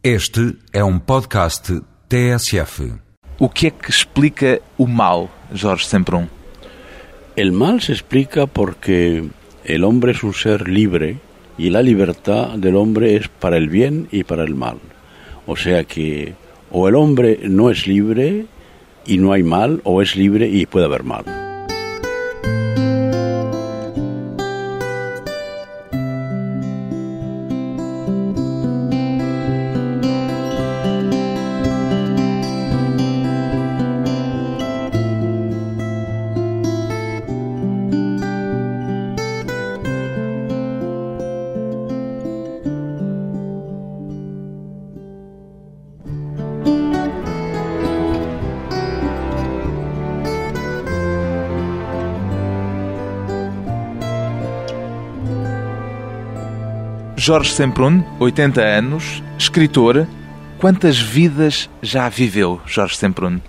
Este é um podcast TSF. O que é que explica o mal, Jorge Semprún? El mal se explica porque el hombre es un ser libre y la libertad del hombre es para el bien y para el mal. O sea que o el hombre no es libre y no hay mal, o es libre y puede haber mal. Jorge Semprún, 80 anos, escritor. Quantas vidas já viveu Jorge Semprún?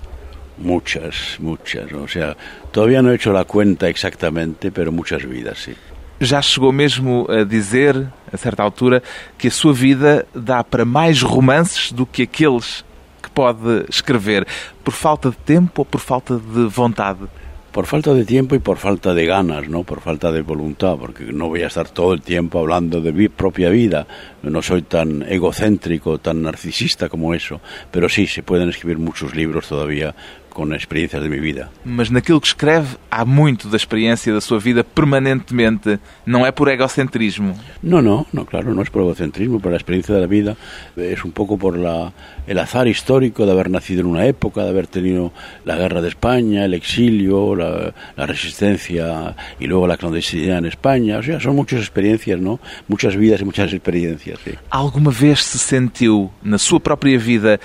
Muchas, muchas. O sea, todavía no he hecho la cuenta exactamente, pero muchas vidas, sí. Já chegou mesmo a dizer, a certa altura, que a sua vida dá para mais romances do que aqueles que pode escrever, por falta de tempo ou por falta de vontade? Por falta de tiempo y por falta de ganas, ¿no? Por falta de voluntad, porque no voy a estar todo el tiempo hablando de mi propia vida. No soy tan egocéntrico, tan narcisista como eso. Pero sí, se pueden escribir muchos libros todavía com experiências de minha vida. Mas naquilo que escreve há muito da experiência da sua vida permanentemente. Não é por egocentrismo. No, no, no, claro, no es por egocentrismo, pero la experiencia de la vida es un poco por la, el azar histórico de haber nacido en una época, de haber tenido la guerra de España, el exilio, la, la resistencia y luego la clandestinidad en España. O sea, son muchas experiencias, ¿no? Muchas vidas y muchas experiencias, sí. Alguma vez se sentiu na sua própria vida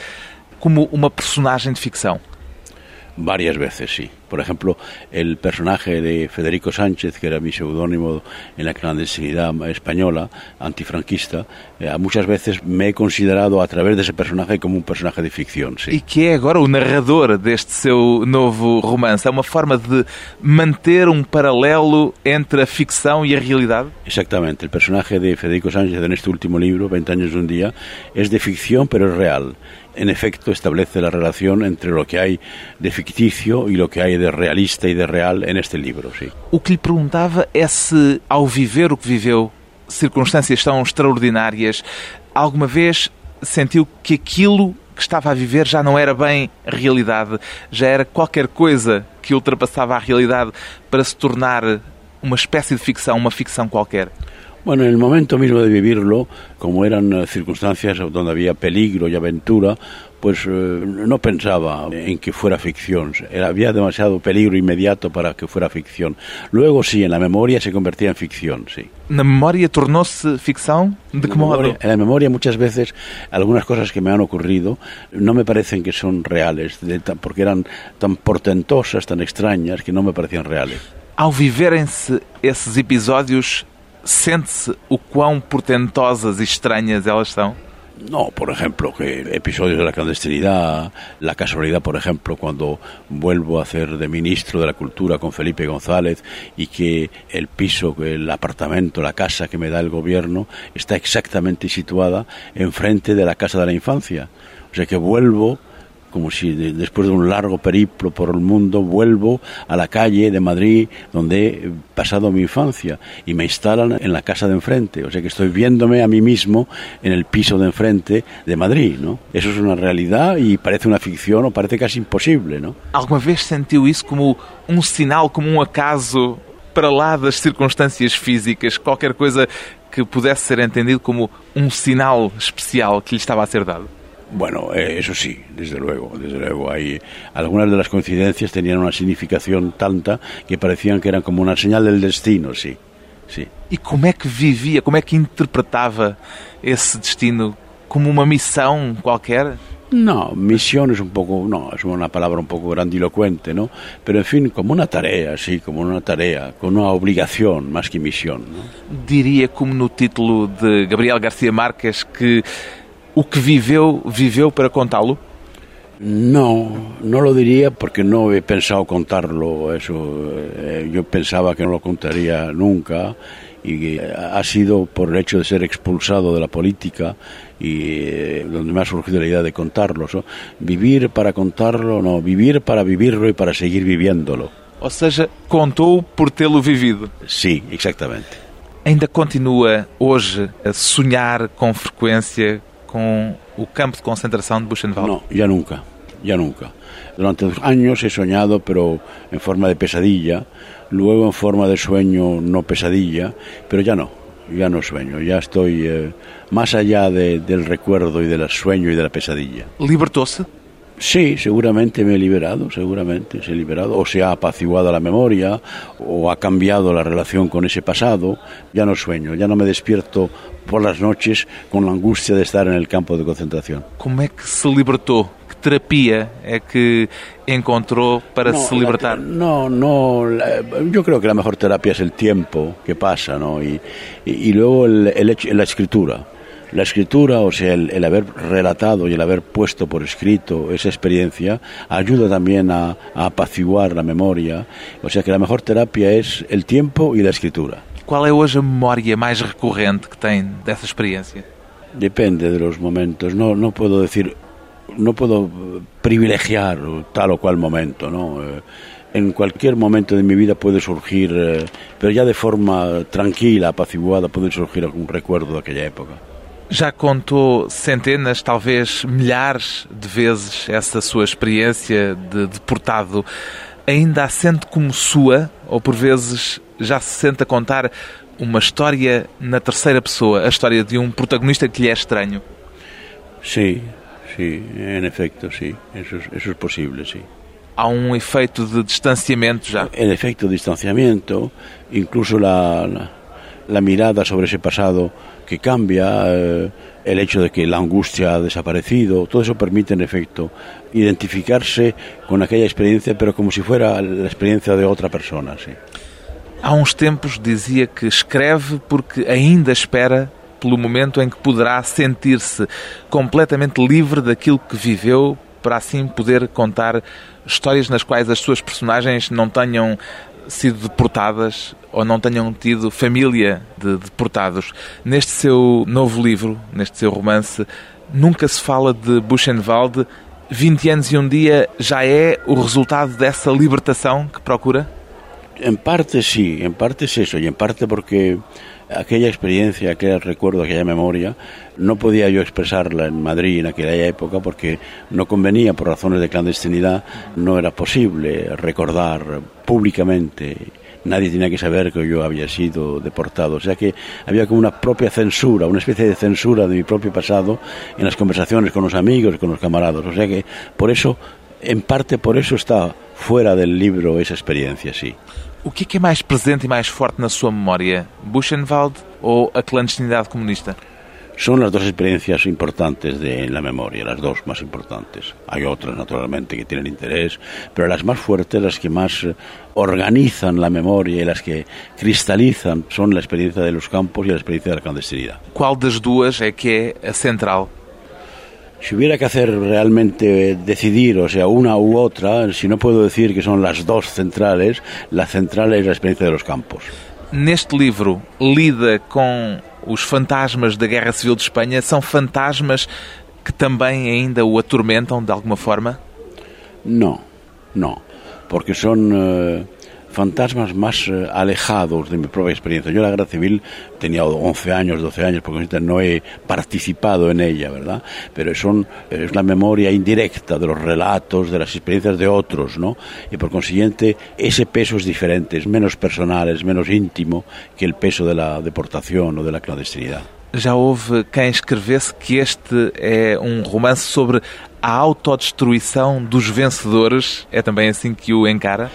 como uma personagem de ficção? Varias veces, sí. Por ejemplo, el personaje de Federico Sánchez, que era mi seudónimo en la clandestinidad española, antifranquista, eh, muchas veces me he considerado a través de ese personaje como un personaje de ficción. Sí. E que é agora o narrador deste seu novo romance. É uma forma de manter um paralelo entre a ficção e a realidade? Exactamente. El personaje de Federico Sánchez en este último libro, 20 años de un día, es de ficción, pero es real. En efecto establece la relación entre lo que hay de ficticio y lo que hay de realista y de real en este libro, sí. O que lhe perguntava é se, ao viver o que viveu, circunstâncias tão extraordinárias, alguma vez sentiu que aquilo que estava a viver já não era bem realidade, já era qualquer coisa que ultrapassava a realidade para se tornar uma espécie de ficção, uma ficção qualquer? Bueno, en el momento mismo de vivirlo, como eran eh, circunstancias donde había peligro y aventura, pues eh, no pensaba en que fuera ficción. Había demasiado peligro inmediato para que fuera ficción. Luego sí, en la memoria se convertía en ficción, sí. ¿Na memoria tornó-se ficción? ¿De qué modo? En la memoria muchas veces algunas cosas que me han ocurrido no me parecen que son reales, de, porque eran tan portentosas, tan extrañas, que no me parecían reales. Ao viverem-se esses episódios, sente-se o quão portentosas e estranhas elas são? No, por ejemplo, que episodios de la clandestinidad, la casualidad, por ejemplo, cuando vuelvo a hacer de ministro de la Cultura con Felipe González y que el piso, el apartamento, la casa que me da el gobierno está exactamente situada enfrente de la casa de la infancia. O sea que vuelvo como si de, después de un largo periplo por el mundo vuelvo a la calle de Madrid donde he pasado mi infancia y me instalan en la casa de enfrente. O sea que estoy viéndome a mí mismo en el piso de enfrente de Madrid, ¿no? Eso es una realidad y parece una ficción o parece casi imposible, ¿no? Alguma vez sentiu isso como um sinal, como um acaso para lá das circunstâncias físicas, qualquer coisa que pudesse ser entendido como um sinal especial que lhe estava a ser dado? Bueno, eh, eso sí, desde luego, desde luego. Hay, algunas de las coincidencias tenían una significación tanta que parecían que eran como una señal del destino, sí. sí. E como é que vivia, como é que interpretava esse destino? Como uma missão qualquer? No, misión es un poco, no, es una palabra un poco grandilocuente, ¿no? Pero en fin, como una tarea, sí, como una tarea, con una obligación más que misión, ¿no? Diria, como no título de Gabriel García Márquez, que o que viveu, viveu para contá-lo? No, no lo diría porque no he pensado contarlo. Eso, eh, yo pensaba que no lo contaría nunca y ha sido por el hecho de ser expulsado de la política y eh, donde me ha surgido la idea de contarlo. ¿no? Vivir para contarlo, no, vivir para vivirlo y para seguir viviéndolo. Ou seja, contou por tê-lo vivido. Sí, exactamente. Ainda continua hoje a sonhar com frequência com o campo de concentração de Buchenwald? No, ya nunca, ya nunca. Durante años he soñado, pero en forma de pesadilla, luego en forma de sueño no pesadilla, pero ya no, ya no sueño, ya estoy eh, más allá de, del recuerdo y del sueño y de la pesadilla. Libertou-se? Sí, seguramente me he liberado, seguramente se he liberado, o se ha apaciguado la memoria, o ha cambiado la relación con ese pasado, ya no sueño, ya no me despierto por las noches con la angustia de estar en el campo de concentración. Como é que se libertou? Que terapia é que encontrou para No, se libertar? no, no, la- yo creo que la mejor terapia es el tiempo que pasa, ¿no? Y, y, y luego el, el hecho- la escritura. La escritura, o sea, el, el haber relatado y el haber puesto por escrito esa experiencia, ayuda también a, a apaciguar la memoria. O sea que la mejor terapia es el tiempo y la escritura. Qual é hoje a memória mais recorrente que tem dessa experiência? Depende de los momentos. No, no puedo decir, no puedo privilegiar tal o cual momento, ¿no? Eh, En cualquier momento de mi vida puede surgir, eh, pero ya de forma tranquila, apaciguada, puede surgir algún recuerdo de aquella época. Já contou centenas, talvez milhares de vezes essa sua experiência de deportado. Ainda a sente como sua ou por vezes já se sente a contar uma história na terceira pessoa, a história de um protagonista que lhe é estranho? Sí, en efecto, sí, eso es, eso es posible, sí. Há um efeito de distanciamento já. El efecto de distanciamiento, incluso la, la, mirada sobre ese pasado que cambia, eh, el hecho de que la angustia ha desaparecido, todo eso permite en efecto identificarse con aquella experiencia, pero como si fuera la experiencia de otra persona. Sí. Há uns tempos dizia que escreve porque ainda espera pelo momento em que poderá sentir-se completamente livre daquilo que viveu, para assim poder contar histórias nas quais as suas personagens não tenham sido deportadas ou não tenham tido família de deportados. Neste seu novo livro, neste seu romance, nunca se fala de Buchenwald. 20 anos e um dia já é o resultado dessa libertação que procura? En parte sí, en parte es eso, y en parte porque aquella experiencia, aquel recuerdo, aquella memoria, no podía yo expresarla en Madrid en aquella época porque no convenía por razones de clandestinidad, no era posible recordar públicamente. Nadie tenía que saber que yo había sido deportado. O sea que había como una propia censura, una especie de censura de mi propio pasado en las conversaciones con los amigos con los camaradas. O sea que por eso, en parte por eso está fuera del libro esa experiencia, sí. O que é que é mais presente e mais forte na sua memória? Buchenwald ou a clandestinidade comunista? Son las dos experiencias importantes de la memoria, las dos más importantes. Hay otras, naturalmente, que tienen interés, pero las más fuertes, las que más eh, organizan la memoria y las que cristalizan son la experiencia de los campos y la experiencia de la clandestinidad. Qual das duas é que é a central? Si hubiera que hacer realmente decidir, o sea, una u otra, si no puedo decir que son las dos centrales, la central es la experiencia de los campos. Neste livro, lida com os fantasmas da Guerra Civil de Espanha. São fantasmas que também ainda o atormentam de alguma forma? No, no, porque son eh, fantasmas más eh, alejados de mi propia experiencia. Yo la guerra civil tenía 11 años, 12 años, porque no he participado en ella, ¿verdad? Pero es la memoria indirecta de los relatos, de las experiencias de otros, ¿no? Y por consiguiente, ese peso es diferente, es menos personal, es menos íntimo que el peso de la deportación o de la clandestinidad. Já houve quem escrevesse que este é um romance sobre a autodestruição dos vencedores. É também assim que o encara?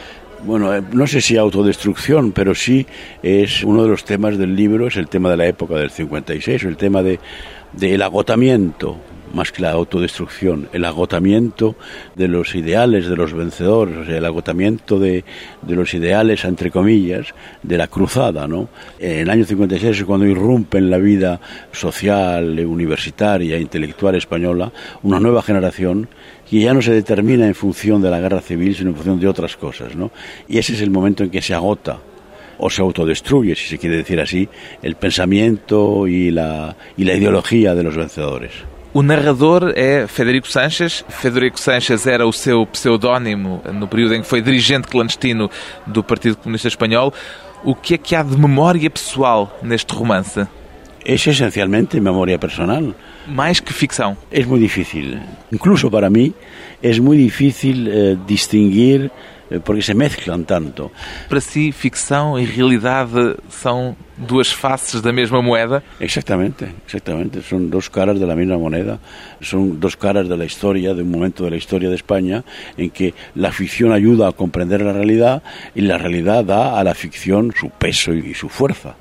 Bueno, eh, no sé si autodestrucción, pero sí es uno de los temas del libro, es el tema de la época del 56, el tema de del agotamiento, más que la autodestrucción, el agotamiento de los ideales de los vencedores, el agotamiento de, de los ideales, entre comillas, de la cruzada, ¿no? En el año 56 es cuando irrumpe en la vida social, universitaria, intelectual española, una nueva generación que ya no se determina en función de la guerra civil, sino en función de otras cosas, ¿no? Y ese es el momento en que se agota o se autodestruye, si se quiere decir así, el pensamiento y la, y la ideología de los vencedores. O narrador é Federico Sanches. Federico Sanches era o seu pseudónimo no período em que foi dirigente clandestino do Partido Comunista Espanhol. O que é que há de memória pessoal neste romance? É essencialmente memória personal. Mais que ficção. É muito difícil. Incluso para mim, é muito difícil eh, distinguir Eh, porque se mezclan tanto. Para si, ficção e realidade são duas faces da mesma moeda? Exactamente, exactamente. Son dos caras de la misma moneda. Son dos caras de la historia, de un momento de la historia de España en que la ficción ayuda a comprender la realidad y la realidad da a la ficción su peso y su fuerza.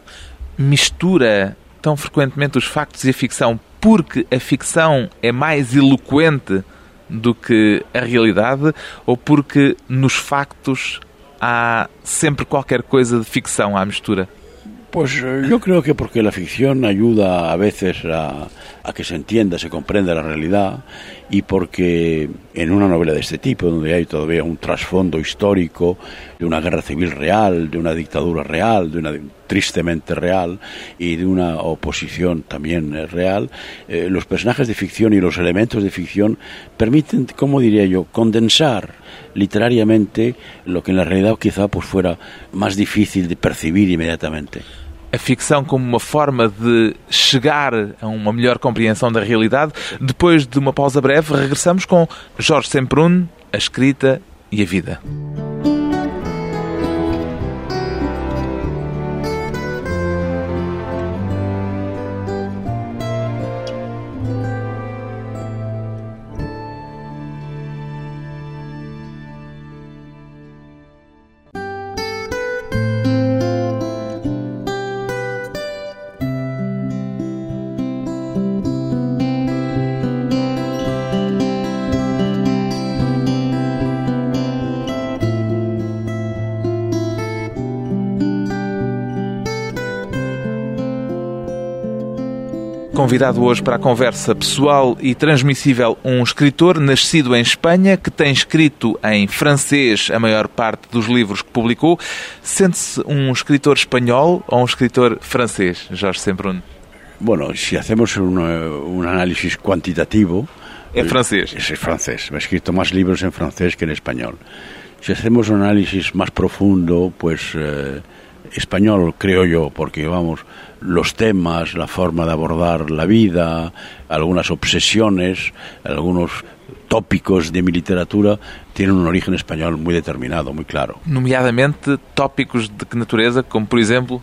Mistura tão frequentemente os factos e a ficção porque a ficção é mais eloquente do que a realidade ou porque nos factos há sempre qualquer coisa de ficção à mistura? Pues eh, yo creo que porque la ficción ayuda a veces a, a, que se entienda, se comprenda la realidad y porque en una novela de este tipo, donde hay todavía un trasfondo histórico de una guerra civil real, de una dictadura real, de una tristemente real y de una oposición también eh, real, eh, los personajes de ficción y los elementos de ficción permiten, como diría yo, condensar literariamente lo que en la realidad quizá pues fuera más difícil de percibir inmediatamente. A ficção como uma forma de chegar a uma melhor compreensão da realidade. Depois de uma pausa breve, regressamos com Jorge Semprún, a escrita e a vida. Convidado hoje para a conversa pessoal e transmissível um escritor nascido em Espanha que tem escrito em francês a maior parte dos livros que publicou. Sente-se um escritor espanhol ou um escritor francês, Jorge Sembrun? Bueno, si hacemos un, un análisis cuantitativo... É francês. Es, es francés. He escrito más libros en francés que en español. Si hacemos un análisis más profundo, pues... Eh, español, creo yo, porque vamos, los temas, la forma de abordar la vida, algunas obsesiones, algunos tópicos de mi literatura tienen un origen español muy determinado, muy claro. Nomeadamente tópicos de qué naturaleza, como por ejemplo...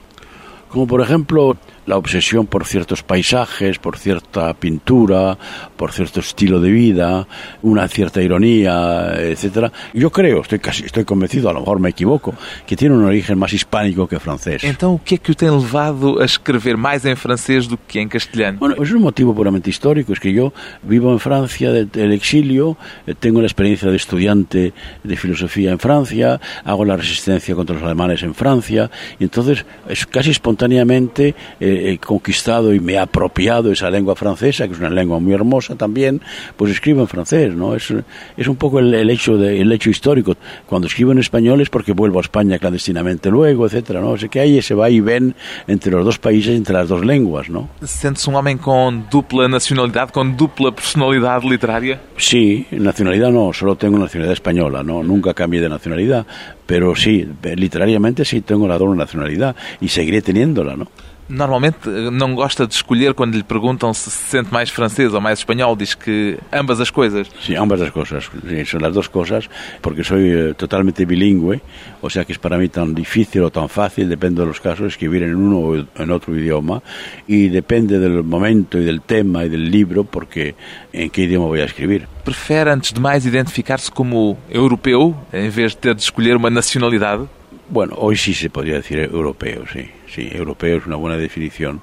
Como por ejemplo la obsesión por ciertos paisajes, por cierta pintura, por cierto estilo de vida, una cierta ironía, etcétera. Yo creo, estoy casi estoy convencido, a lo mejor me equivoco, que tiene un origen más hispánico que francés. Então, o que é que o tem levado a escrever mais em francês do que em castelhano? Bueno, es un motivo puramente histórico, es que yo vivo en Francia del exilio, eh, tengo la experiencia de estudiante de filosofía en Francia, hago la resistencia contra los alemanes en Francia, y entonces es casi espontáneamente eh, he conquistado y me he apropiado esa lengua francesa, que es una lengua muy hermosa también, pues escribo en francés, ¿no? Es, es un poco el, el hecho de, el hecho histórico. Cuando escribo en español es porque vuelvo a España clandestinamente luego, etcétera, ¿no? O sea que hay ese va y ven entre los dos países, entre las dos lenguas, ¿no? ¿Sientes un hombre con dupla nacionalidad, con dupla personalidad literaria? Sí, nacionalidad no, solo tengo nacionalidad española, ¿no? Nunca cambié de nacionalidad, pero sí, literariamente sí tengo la doble nacionalidad y seguiré teniéndola, ¿no? Normalmente eh, não gosta de escolher quando lhe perguntam se se sente mais francês ou mais espanhol, diz que ambas as coisas. Sí, ambas as coisas, sí, son las dos cosas, porque soy eh, totalmente bilingüe, o sea que es para mí tan difícil o tan fácil, depende de los casos, escribir en uno o en otro idioma, y depende del momento y del tema y del libro, porque en qué idioma voy a escribir. Prefere, antes de mais, identificar-se como europeu, em vez de ter de escolher uma nacionalidade? Bueno, hoy sí se podría decir europeo, sí. Sí, europeo es una buena definición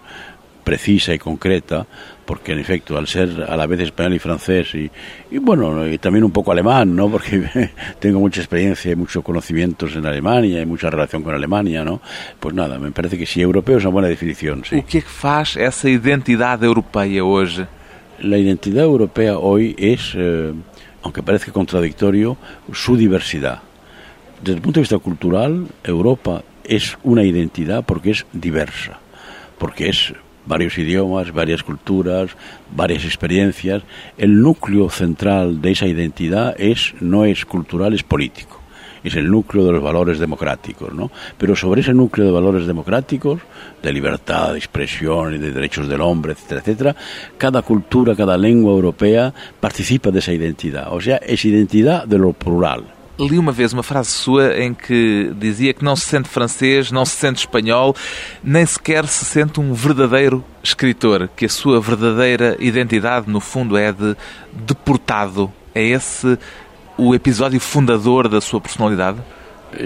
precisa y concreta, porque en efecto, al ser a la vez español y francés, y, y bueno, y también un poco alemán, ¿no? Porque tengo mucha experiencia y muchos conocimientos en Alemania y mucha relación con Alemania, ¿no? Pues nada, me parece que sí, europeo es una buena definición, sí. O que é que faz essa identidade europeia hoje? La identidad europea hoy es, eh, aunque parezca contradictorio, su diversidad. Desde el punto de vista cultural, Europa es una identidad porque es diversa, porque es varios idiomas, varias culturas, varias experiencias. El núcleo central de esa identidad es no es cultural, es político. Es el núcleo de los valores democráticos, ¿no? Pero sobre ese núcleo de valores democráticos, de libertad, de expresión y de derechos del hombre, etcétera, etcétera, cada cultura, cada lengua europea participa de esa identidad. O sea, es identidad de lo plural. Li uma vez uma frase sua em que dizia que não se sente francês, não se sente espanhol, nem sequer se sente um verdadeiro escritor, que a sua verdadeira identidade, no fundo, é de deportado. É esse o episódio fundador da sua personalidade?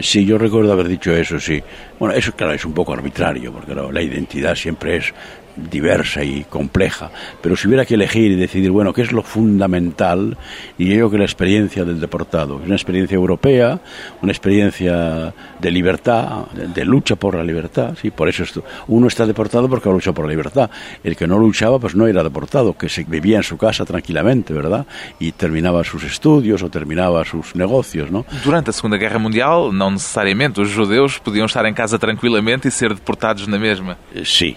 Sí, yo recuerdo haber dicho eso, sí. Bueno, eso claro es un poco arbitrario, porque claro, la identidad siempre es diversa y compleja, pero si hubiera que elegir y decidir, bueno, ¿qué es lo fundamental? Y yo creo que la experiencia del deportado, es una experiencia europea, una experiencia de libertad, de, lucha por la libertad, sí, por eso uno está deportado porque ha luchado por la libertad. El que no luchaba, pues no era deportado, que se vivía en su casa tranquilamente, ¿verdad? Y terminaba sus estudios o terminaba sus negocios, ¿no? Durante la Segunda Guerra Mundial, no necesariamente los judeus podían estar en casa tranquilamente y ser deportados la misma. Eh, sí,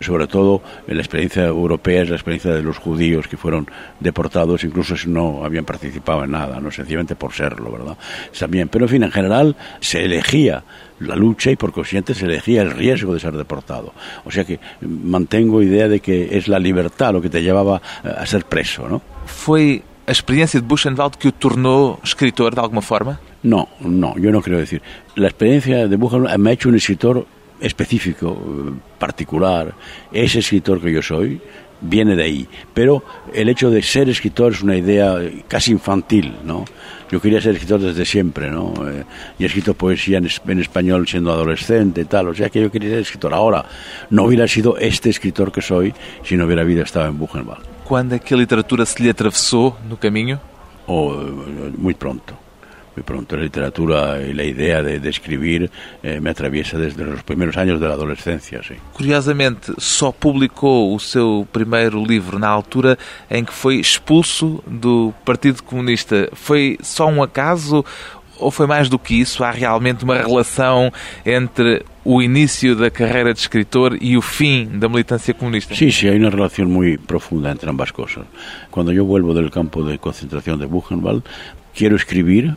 sobre todo en la experiencia europea es la experiencia de los judíos que fueron deportados, incluso si no habían participado en nada, no sencillamente por serlo, ¿verdad? También, pero en fin, en general se elegía la lucha y por consiguiente se elegía el riesgo de ser deportado. O sea que mantengo idea de que es la libertad lo que te llevaba a ser preso, ¿no? Fue la experiencia de Buchenwald que o tornó escritor de alguna forma? No, no, yo no quiero decir. La experiencia de Buchenwald me ha hecho un escritor específico, particular, ese escritor que yo soy, viene de ahí. Pero el hecho de ser escritor es una idea casi infantil, ¿no? Yo quería ser escritor desde siempre, ¿no? Eh, y he escrito poesía en, en, español siendo adolescente y tal, o sea que yo quería ser escritor. Ahora, no hubiera sido este escritor que soy si no hubiera habido estado en Buchenwald. ¿Cuándo es que literatura se le atravesó no camino? Oh, muy pronto muy pronto la literatura y la idea de, de escribir eh, me atraviesa desde los de la adolescencia, sí. Curiosamente, só publicou o seu primeiro livro na altura em que foi expulso do Partido Comunista. Foi só um acaso ou foi mais do que isso? Há realmente uma relação entre o início da carreira de escritor e o fim da militância comunista? Sí, sí, hay una relación muy profunda entre ambas cosas. Cuando yo vuelvo del campo de concentración de Buchenwald, quiero escribir,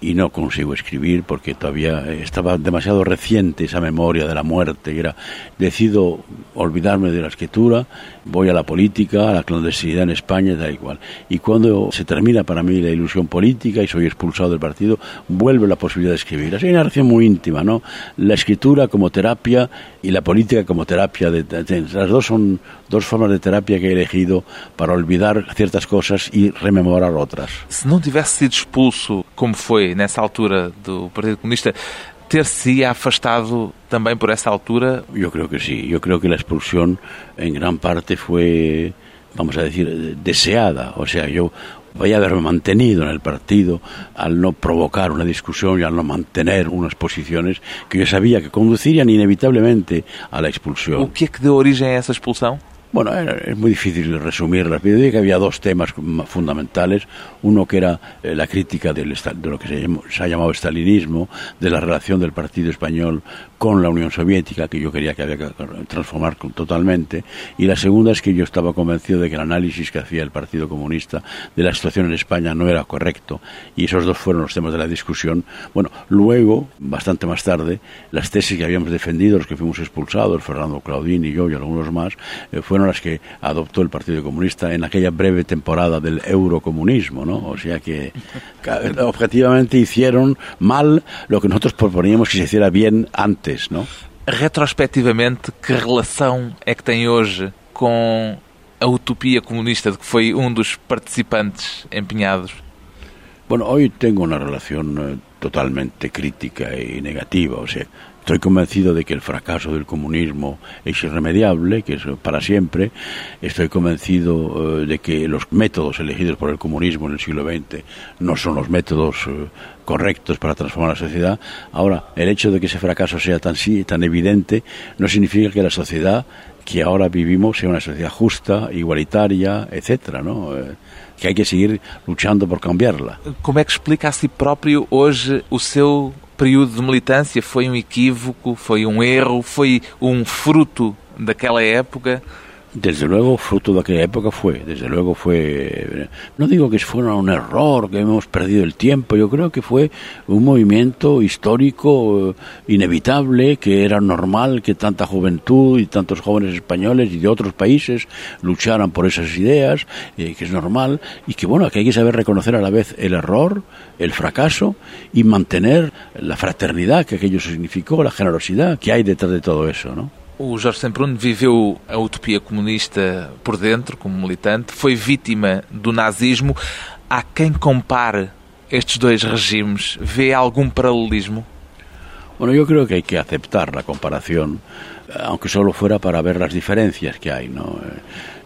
y no consigo escribir porque todavía estaba demasiado reciente esa memoria de la muerte. Y era, decido olvidarme de la escritura, voy a la política, a la clandestinidad en España, da igual. Y cuando se termina para mí la ilusión política y soy expulsado del partido, vuelve la posibilidad de escribir. Así hay una relación muy íntima, ¿no? La escritura como terapia y la política como terapia. De, las dos son dos formas de terapia que he elegido para olvidar ciertas cosas y rememorar otras. Si no sido expulso, como fue nessa altura do Partido Comunista, ter-se afastado también por esa altura? Yo creo que sí. Yo creo que la expulsión en gran parte fue, vamos a decir, deseada. O sea, yo voy a haberme mantenido en el partido al no provocar una discusión y al no mantener unas posiciones que yo sabía que conducirían inevitablemente a la expulsión. ¿O qué es que dio origen a esa expulsión? Bueno, es muy difícil resumirlas. Yo diría que había dos temas fundamentales. Uno que era eh, la crítica de lo que se, ha llamado estalinismo, de la relación del partido español con la Unión Soviética, que yo quería que había que transformar totalmente. Y la segunda es que yo estaba convencido de que el análisis que hacía el Partido Comunista de la situación en España no era correcto. Y esos dos fueron los temas de la discusión. Bueno, luego, bastante más tarde, las tesis que habíamos defendido, los que fuimos expulsados, Fernando Claudín y yo y algunos más, eh, fueron las que adoptó el Partido Comunista en aquella breve temporada del eurocomunismo, ¿no? O sea que objetivamente hicieron mal lo que nosotros proponíamos que se hiciera bien antes, ¿no? Retrospectivamente, que relação é que tem hoje com a utopia comunista de que foi um dos participantes empenhados? Bueno, hoy tengo una relación eh, totalmente crítica y negativa, o sea, Estoy convencido de que el fracaso del comunismo es irremediable, que es para siempre. Estoy convencido eh, de que los métodos elegidos por el comunismo en el siglo XX no son los métodos eh, correctos para transformar la sociedad. Ahora, el hecho de que ese fracaso sea tan, tan evidente no significa que la sociedad que ahora vivimos sea una sociedad justa, igualitaria, etcétera, ¿no? Eh, que hay que seguir luchando por cambiarla. ¿Cómo explica a si propio hoy o seu período de militância foi um equívoco, foi um erro, foi um fruto daquela época? Desde luego, fruto de aquella época fue, desde luego fue, no digo que fuera un error, que hemos perdido el tiempo, yo creo que fue un movimiento histórico eh, inevitable, que era normal que tanta juventud y tantos jóvenes españoles y de otros países lucharan por esas ideas, eh, que es normal, y que bueno, que hay que saber reconocer a la vez el error, el fracaso y mantener la fraternidad que aquello significó, la generosidad que hay detrás de todo eso, ¿no? O Jorge Semprún viveu a utopia comunista por dentro, como militante, foi vítima do nazismo. Há quem compare estes dois regimes. Vê algum paralelismo? Bueno, yo creo que hay que aceptar la comparación, aunque solo fuera para ver las diferencias que hay, ¿no?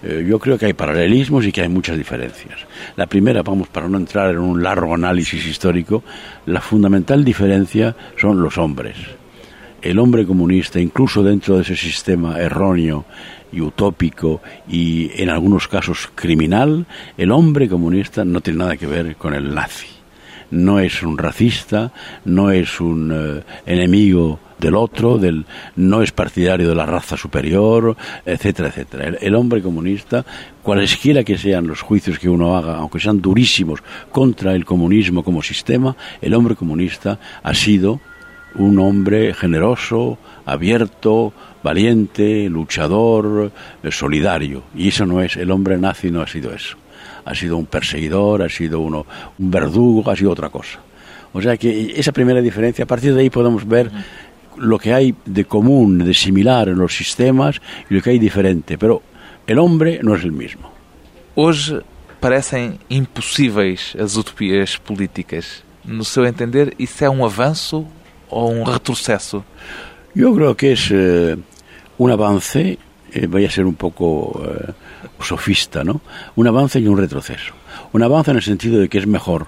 Eh, yo creo que hay paralelismos y que hay muchas diferencias. La primera, vamos, para no entrar en un largo análisis histórico, la fundamental diferencia son los hombres el hombre comunista, incluso dentro de ese sistema erróneo y utópico y en algunos casos criminal, el hombre comunista no tiene nada que ver con el nazi. No es un racista, no es un eh, enemigo del otro, del, no es partidario de la raza superior, etcétera, etcétera. El, el, hombre comunista, cualesquiera que sean los juicios que uno haga, aunque sean durísimos contra el comunismo como sistema, el hombre comunista ha sido un hombre generoso, abierto, valiente, luchador, eh, solidario. Y eso no es, el hombre nazi no ha sido eso. Ha sido un perseguidor, ha sido uno, un verdugo, ha sido otra cosa. O sea que esa primera diferencia, a partir de ahí podemos ver lo que hay de común, de similar en los sistemas y lo que hay diferente. Pero el hombre no es el mismo. Hoje parecem impossíveis as utopias políticas. No seu entender, isso é um avanço o un retroceso? Yo creo que es eh, un avance, eh, voy a ser un poco eh, sofista, ¿no? Un avance y un retroceso. Un avance en el sentido de que es mejor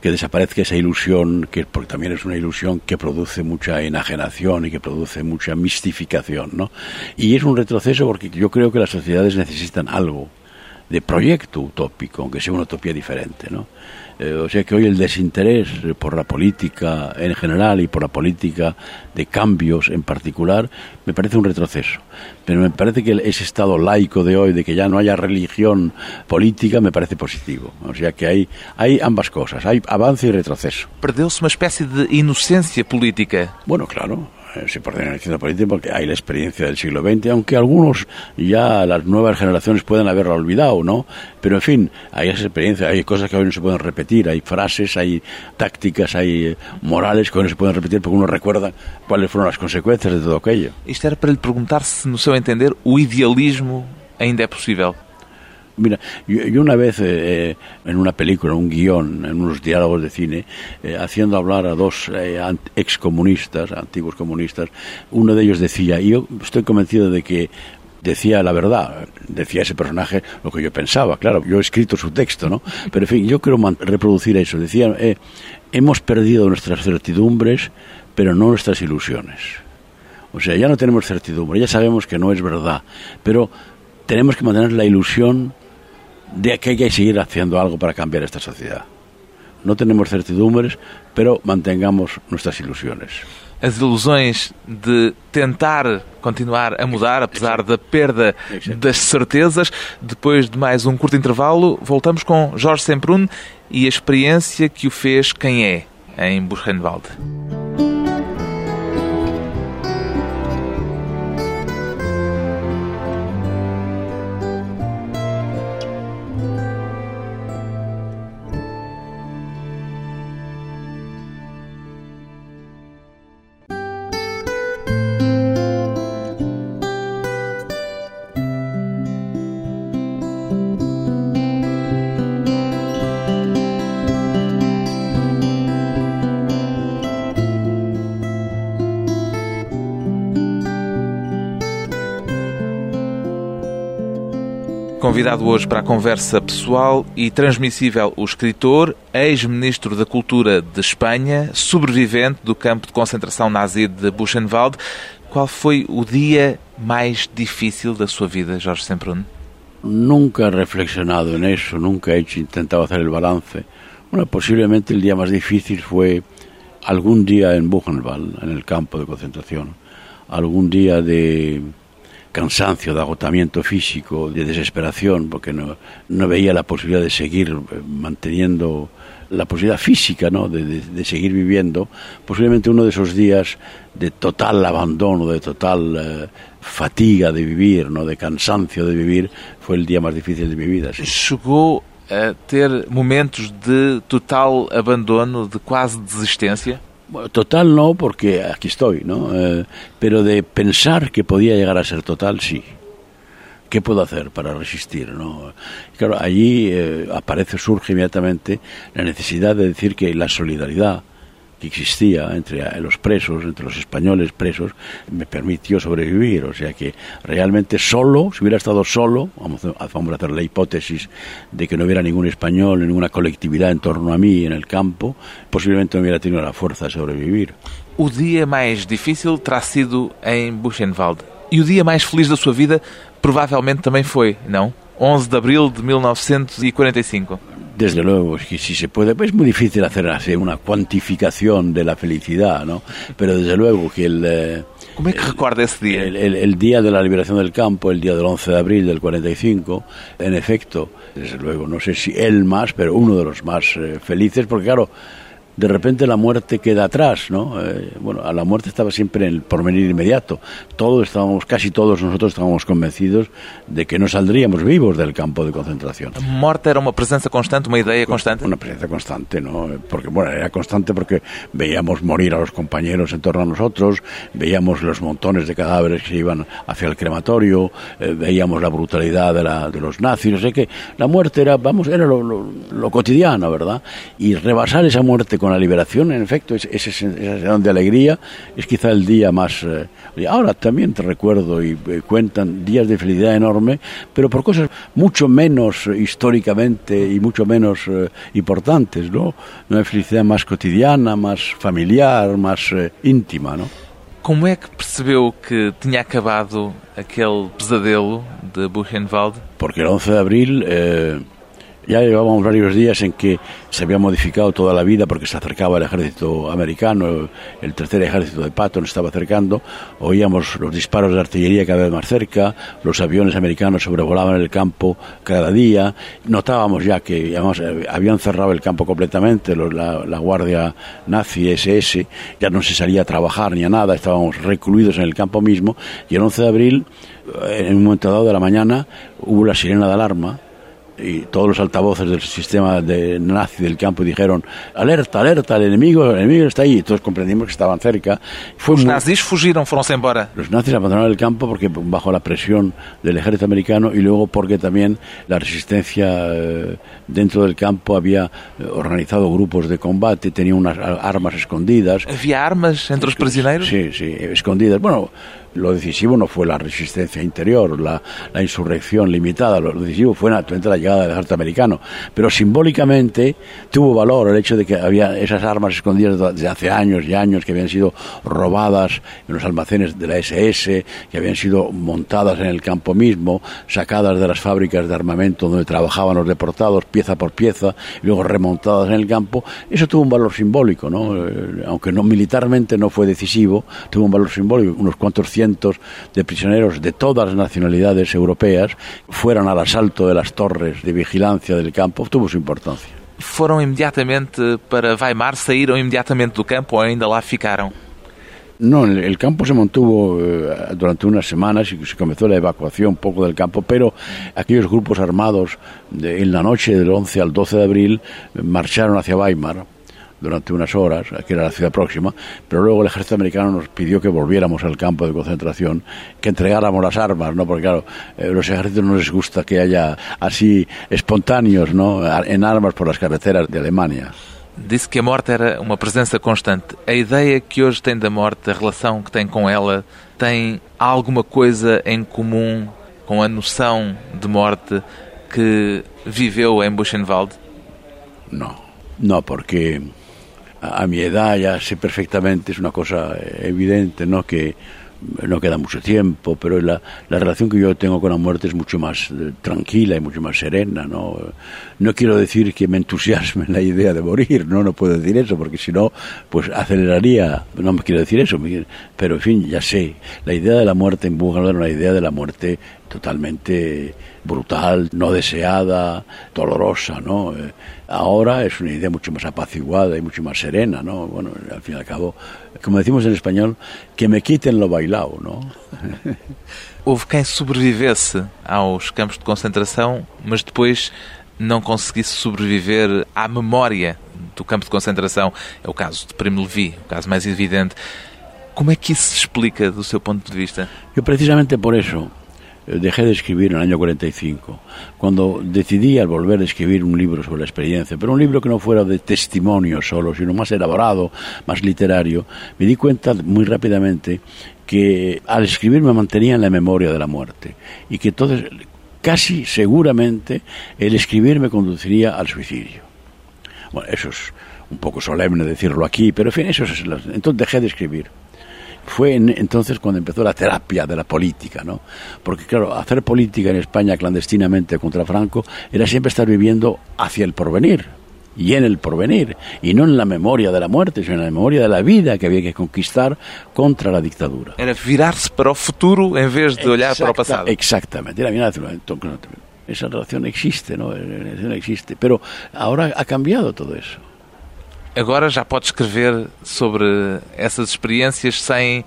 que desaparezca esa ilusión, que porque también es una ilusión que produce mucha enajenación y que produce mucha mistificación, ¿no? Y es un retroceso porque yo creo que las sociedades necesitan algo de proyecto utópico, aunque sea una utopía diferente, ¿no? Eh, o sea que hoy el desinterés por la política en general y por la política de cambios en particular me parece un retroceso. Pero me parece que ese estado laico de hoy, de que ya no haya religión política, me parece positivo. O sea que hay, hay ambas cosas, hay avance y retroceso. Perdeu-se uma espécie de inocência política. Bueno, claro. Eh, se por la política porque hay la experiencia del siglo XX, aunque algunos ya las nuevas generaciones pueden haberla olvidado, ¿no? Pero en fin, hay esa experiencia, hay cosas que hoy no se pueden repetir, hay frases, hay tácticas, hay eh, morales que hoy no se pueden repetir porque uno recuerda cuáles fueron las consecuencias de todo aquello. Isto era para lhe perguntar se, no seu entender, o idealismo ainda é possível. Mira, yo, una vez eh, en una película, un guion, en unos diálogos de cine, eh, haciendo hablar a dos eh, excomunistas, antiguos comunistas, uno de ellos decía, y yo estoy convencido de que decía la verdad, decía ese personaje lo que yo pensaba, claro, yo he escrito su texto, ¿no? Pero en fin, yo quiero reproducir eso. Decía, hemos perdido nuestras certidumbres, pero no nuestras ilusiones. O sea, ya no tenemos certidumbre, ya sabemos que no es verdad, pero tenemos que mantener la ilusión de que hay que seguir haciendo algo para cambiar esta sociedad. No tenemos certidumbres, pero mantengamos nuestras ilusiones. As ilusões de tentar continuar a mudar, apesar da perda das certezas. Depois de mais um curto intervalo, voltamos com Jorge Semprún e a experiência que o fez quem é em Buchenwald. Convidado hoje para a conversa pessoal e transmissível o escritor, ex-ministro da Cultura de Espanha, sobrevivente do campo de concentração nazi de Buchenwald. Qual foi o dia mais difícil da sua vida, Jorge Semprún? Nunca he reflexionado en eso, nunca he intentado hacer el balance. Bueno, posiblemente el día más difícil fue algún día en Buchenwald, en el campo de concentración, algún día de cansancio, de agotamiento físico, de desesperación, porque no, no veía la posibilidad de seguir eh, manteniendo la posibilidad física ¿no? de, seguir viviendo, posiblemente uno de esos días de total abandono, de total eh, fatiga de vivir, ¿no? de cansancio de vivir, fue el día más difícil de mi vida. ¿Llegó a ter momentos de total abandono, de quase Total no, porque aquí estoy, ¿no? Eh, pero de pensar que podía llegar a ser total, sí. ¿Qué puedo hacer para resistir? ¿no? Claro, allí eh, aparece, surge inmediatamente la necesidad de decir que la solidaridad que existía entre los presos, entre los españoles presos, me permitió sobrevivir. O sea que realmente solo, si hubiera estado solo, vamos a, hacer la hipótesis de que no hubiera ningún español, ninguna colectividad en torno a mí en el campo, posiblemente no hubiera tenido la fuerza de sobrevivir. O día más difícil terá sido en Buchenwald. E o dia mais feliz da sua vida provavelmente também foi, não? 11 de abril de 1945. Desde luego, que si se puede, pues es muy difícil hacer así una cuantificación de la felicidad, ¿no? Pero desde luego que el... Eh, ¿Cómo es que recuerda ese día? El, el, el, día de la liberación del campo, el día del 11 de abril del 45, en efecto, desde luego, no sé si el más, pero uno de los más eh, felices, porque claro, de repente la muerte queda atrás, ¿no? Eh, bueno, a la muerte estaba siempre en el porvenir inmediato. Todos estábamos, casi todos nosotros estábamos convencidos de que no saldríamos vivos del campo de concentración. ¿La muerte era una presencia constante, una idea constante? Una presencia constante, ¿no? Porque, bueno, era constante porque veíamos morir a los compañeros en torno a nosotros, veíamos los montones de cadáveres que iban hacia el crematorio, eh, veíamos la brutalidad de, la, de los nazis, o sea que la muerte era, vamos, era lo, lo, lo cotidiano, ¿verdad? Y rebasar esa muerte con la liberación, en efecto, esa sensación de alegría es quizá el día más... Eh, ahora también te recuerdo y eh, cuentan días de felicidad enorme, pero por cosas mucho menos eh, históricamente y mucho menos importantes, ¿no? Una felicidad más cotidiana, más familiar, más íntima, ¿no? Como é que percebeu que tinha acabado aquele pesadelo de Buchenwald? Porque el 11 de abril ya llevábamos varios días en que se había modificado toda la vida porque se acercaba el ejército americano, el tercer ejército de Patton estaba acercando, oíamos los disparos de artillería cada vez más cerca, los aviones americanos sobrevolaban el campo cada día, notábamos ya que habían cerrado el campo completamente, la, la guardia nazi SS, ya no se salía a trabajar ni a nada, estábamos recluidos en el campo mismo y el 11 de abril, en un momento dado de la mañana, hubo la sirena de alarma y todos los altavoces del sistema de nazi del campo dijeron alerta, alerta, el enemigo, el enemigo está ahí. Todos comprendimos que estaban cerca. Fue los nazis fugiron, fueron embora. Los nazis abandonaron el campo porque bajo la presión del ejército americano y luego porque también la resistencia eh, dentro del campo había eh, organizado grupos de combate, tenía unas armas escondidas. ¿Había armas entre los prisioneros? Sí, sí, escondidas. Bueno, lo decisivo no fue la resistencia interior, la, la insurrección limitada, lo decisivo fue naturalmente la llegada del ejército americano, pero simbólicamente tuvo valor el hecho de que había esas armas escondidas desde hace años y años que habían sido robadas en los almacenes de la SS, que habían sido montadas en el campo mismo, sacadas de las fábricas de armamento donde trabajaban los deportados pieza por pieza, y luego remontadas en el campo, eso tuvo un valor simbólico, ¿no? Eh, aunque no militarmente no fue decisivo, tuvo un valor simbólico, unos cuantos cientos de prisioneros de todas las nacionalidades europeas fueran al asalto de las torres de vigilancia del campo, tuvo su importancia. Foram imediatamente para Weimar, saíram imediatamente do campo ou ainda lá ficaram? No, el campo se mantuvo eh, durante unas semanas y se comenzó la evacuación un poco del campo, pero aquellos grupos armados de, en la noche del 11 al 12 de abril marcharon hacia Weimar durante unas horas, que era la ciudad próxima, pero luego el ejército americano nos pidió que volviéramos al campo de concentración, que entregáramos las armas, ¿no? Porque claro, eh, los ejércitos no les gusta que haya así espontáneos, ¿no? En armas por las carreteras de Alemania. Disse que a morte era uma presença constante. A ideia que hoje tem da morte, a relação que tem com ela, tem alguma coisa em comum com a noção de morte que viveu em Buchenwald? No, no, porque a mi edad ya sé perfectamente, es una cosa evidente, ¿no? Que no queda mucho tiempo, pero la, la, relación que yo tengo con la muerte es mucho más eh, tranquila y mucho más serena, ¿no? No quiero decir que me entusiasme la idea de morir, no, no puedo decir eso, porque si no, pues aceleraría, no me quiero decir eso, pero en fin, ya sé, la idea de la muerte en Búfalo era una idea de la muerte totalmente brutal, no deseada, dolorosa, ¿no? Eh, ahora es una idea mucho más apaciguada y mucho más serena, ¿no? Bueno, al fin y al cabo, como decimos en español, que me quiten lo bailado, ¿no? Houve quem sobrevivesse aos campos de concentração, mas depois não conseguisse sobreviver à memória do campo de concentração. É o caso de Primo Levi, o caso mais evidente. Como é que isso se explica do seu ponto de vista? Eu precisamente por isso dejé de escribir en el año 45, cuando decidí al volver a escribir un libro sobre la experiencia, pero un libro que no fuera de testimonio solo, sino más elaborado, más literario, me di cuenta muy rápidamente que al escribir me mantenía en la memoria de la muerte y que entonces casi seguramente el escribir me conduciría al suicidio. Bueno, eso es un poco solemne decirlo aquí, pero en fin, eso es... Entonces dejé de escribir fue entonces cuando empezó la terapia de la política, ¿no? Porque claro, hacer política en España clandestinamente contra Franco era siempre estar viviendo hacia el porvenir y en el porvenir, y no en la memoria de la muerte, sino en la memoria de la vida que había que conquistar contra la dictadura. Era virarse para el futuro en vez de olhar para el pasado. Exactamente, era esa relación existe, ¿no? existe, pero ahora ha cambiado todo eso. Agora já pode escrever sobre essas experiências sem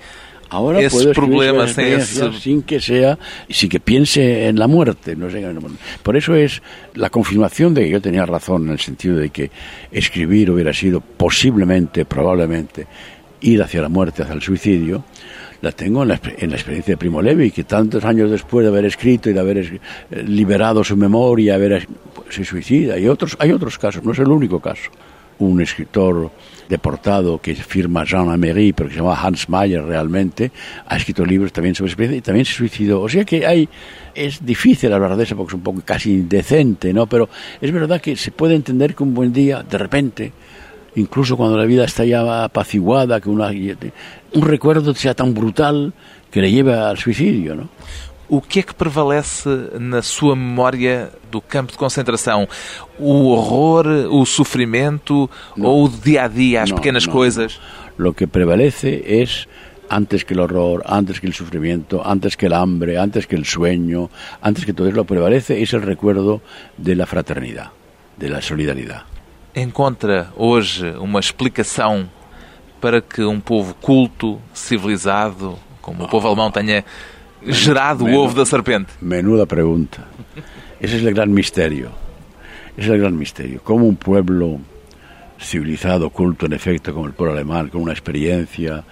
Ahora ese puedo problema, sem esse... sin que sea, sin que piense en la muerte. No sé, por eso es la confirmación de que yo tenía razón en el sentido de que escribir hubiera sido posiblemente, probablemente, ir hacia la muerte, hacia el suicidio. La tengo en la, en la experiencia de Primo Levi, que tantos años después de haber escrito y de haber eh, liberado su memoria, haber, se suicida. Y otros, hay otros casos, no es el único caso un escritor deportado que firma Jean Améry, pero que se llama Hans Mayer realmente, ha escrito libros también sobre experiencia y también se suicidó. O sea que hay, es difícil hablar de eso porque es un poco casi indecente, ¿no? Pero es verdad que se puede entender que un buen día, de repente, incluso cuando la vida está ya apaciguada, que una, un recuerdo sea tan brutal que le lleve al suicidio, ¿no? O que é que prevalece na sua memória do campo de concentração? O horror, o sofrimento no. ou o dia a dia, as no, pequenas no. coisas? Lo que prevalece es antes que el horror, antes que el sufrimiento, antes que el hambre, antes que el sueño, antes que todo eso, lo prevalece es el recuerdo de la fraternidad, de la solidaridad. Encontra hoje uma explicação para que um povo culto, civilizado, como o povo alemão tenha gerado o ovo da serpente? Menuda pregunta. Ese es el gran misterio. Ese es el gran misterio. Cómo un pueblo civilizado, culto en efecto, como el pueblo alemán, con una experiencia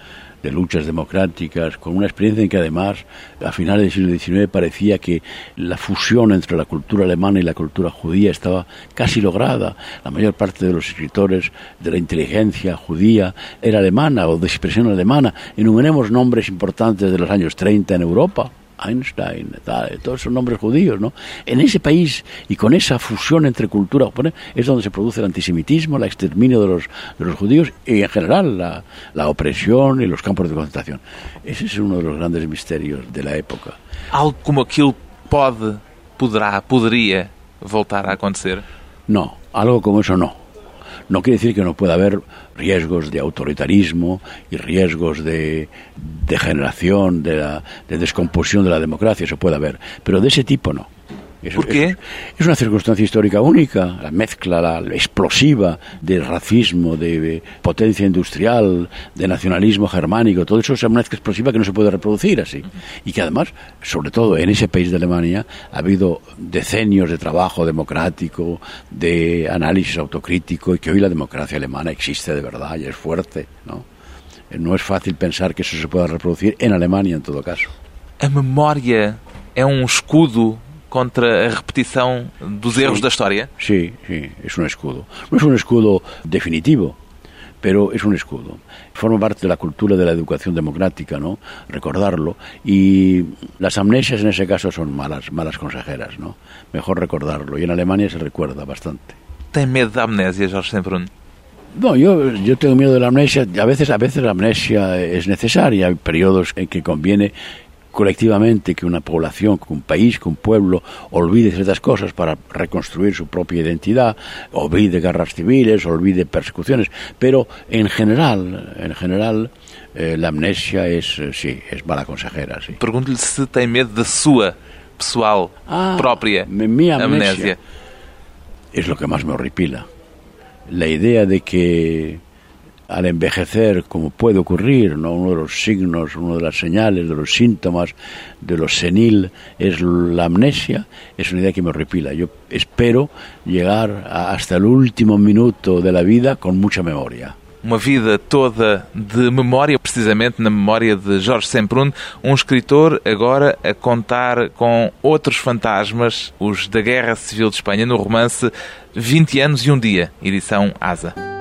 de luchas democráticas, con una experiencia en que además a finales del siglo XIX parecía que la fusión entre la cultura alemana y la cultura judía estaba casi lograda. La mayor parte de los escritores de la inteligencia judía era alemana o de expresión alemana. Enumeremos nombres importantes de los años 30 en Europa. Einstein, todos esos nombres judíos, ¿no? En ese país y con esa fusión entre cultura es donde se produce el antisemitismo, el exterminio de los, de los judíos y en general la, la opresión y los campos de concentración. Ese es uno de los grandes misterios de la época. Algo como aquilo pode, poderá, poderia voltar a acontecer? No, algo como eso no. No quiere decir que no pueda haber riesgos de autoritarismo y riesgos de degeneración, de, la, de descomposición de la democracia, eso puede haber, pero de ese tipo no. ¿Por qué? Es, una circunstancia histórica única, la mezcla la, explosiva de racismo, de, potencia industrial, de nacionalismo germánico, todo eso es una mezcla explosiva que no se puede reproducir así. Y que además, sobre todo en ese país de Alemania, ha habido decenios de trabajo democrático, de análisis autocrítico, y que hoy la democracia alemana existe de verdad y es fuerte, ¿no? No es fácil pensar que eso se pueda reproducir en Alemania en todo caso. A memória é um escudo contra a repetição dos erros da história? Sí, sí, es un escudo. No es un escudo definitivo, pero es un escudo. Forma parte de la cultura de la educación democrática, ¿no? Recordarlo. Y las amnesias en ese caso son malas, malas consejeras, ¿no? Mejor recordarlo. Y en Alemania se recuerda bastante. ¿Tem medo da amnésia, Jorge Semprún? No, yo, yo tengo miedo de la amnesia. A veces, a veces la amnesia es necesaria. Hay periodos en que conviene colectivamente que una población, que un país, que un pueblo olvide ciertas cosas para reconstruir su propia identidad, olvide guerras civiles, olvide persecuciones, pero en general, en general, eh, la amnesia es, eh, sí, es mala consejera, sí. Se tem medo da sua pessoal, Ah, mi amnesia. amnésia. Es lo que más me horripila. La idea de que al envejecer, como puede ocurrir, ¿no? uno de los signos, una de las señales, de los síntomas de lo senil es la amnesia, es una idea que me horripila. Yo espero llegar hasta el último minuto de la vida con mucha memoria. Uma vida toda de memória, precisamente na memória de Jorge Semprún, um escritor agora a contar com outros fantasmas, os da Guerra Civil de Espanha, no romance 20 anos e um dia, edição Asa.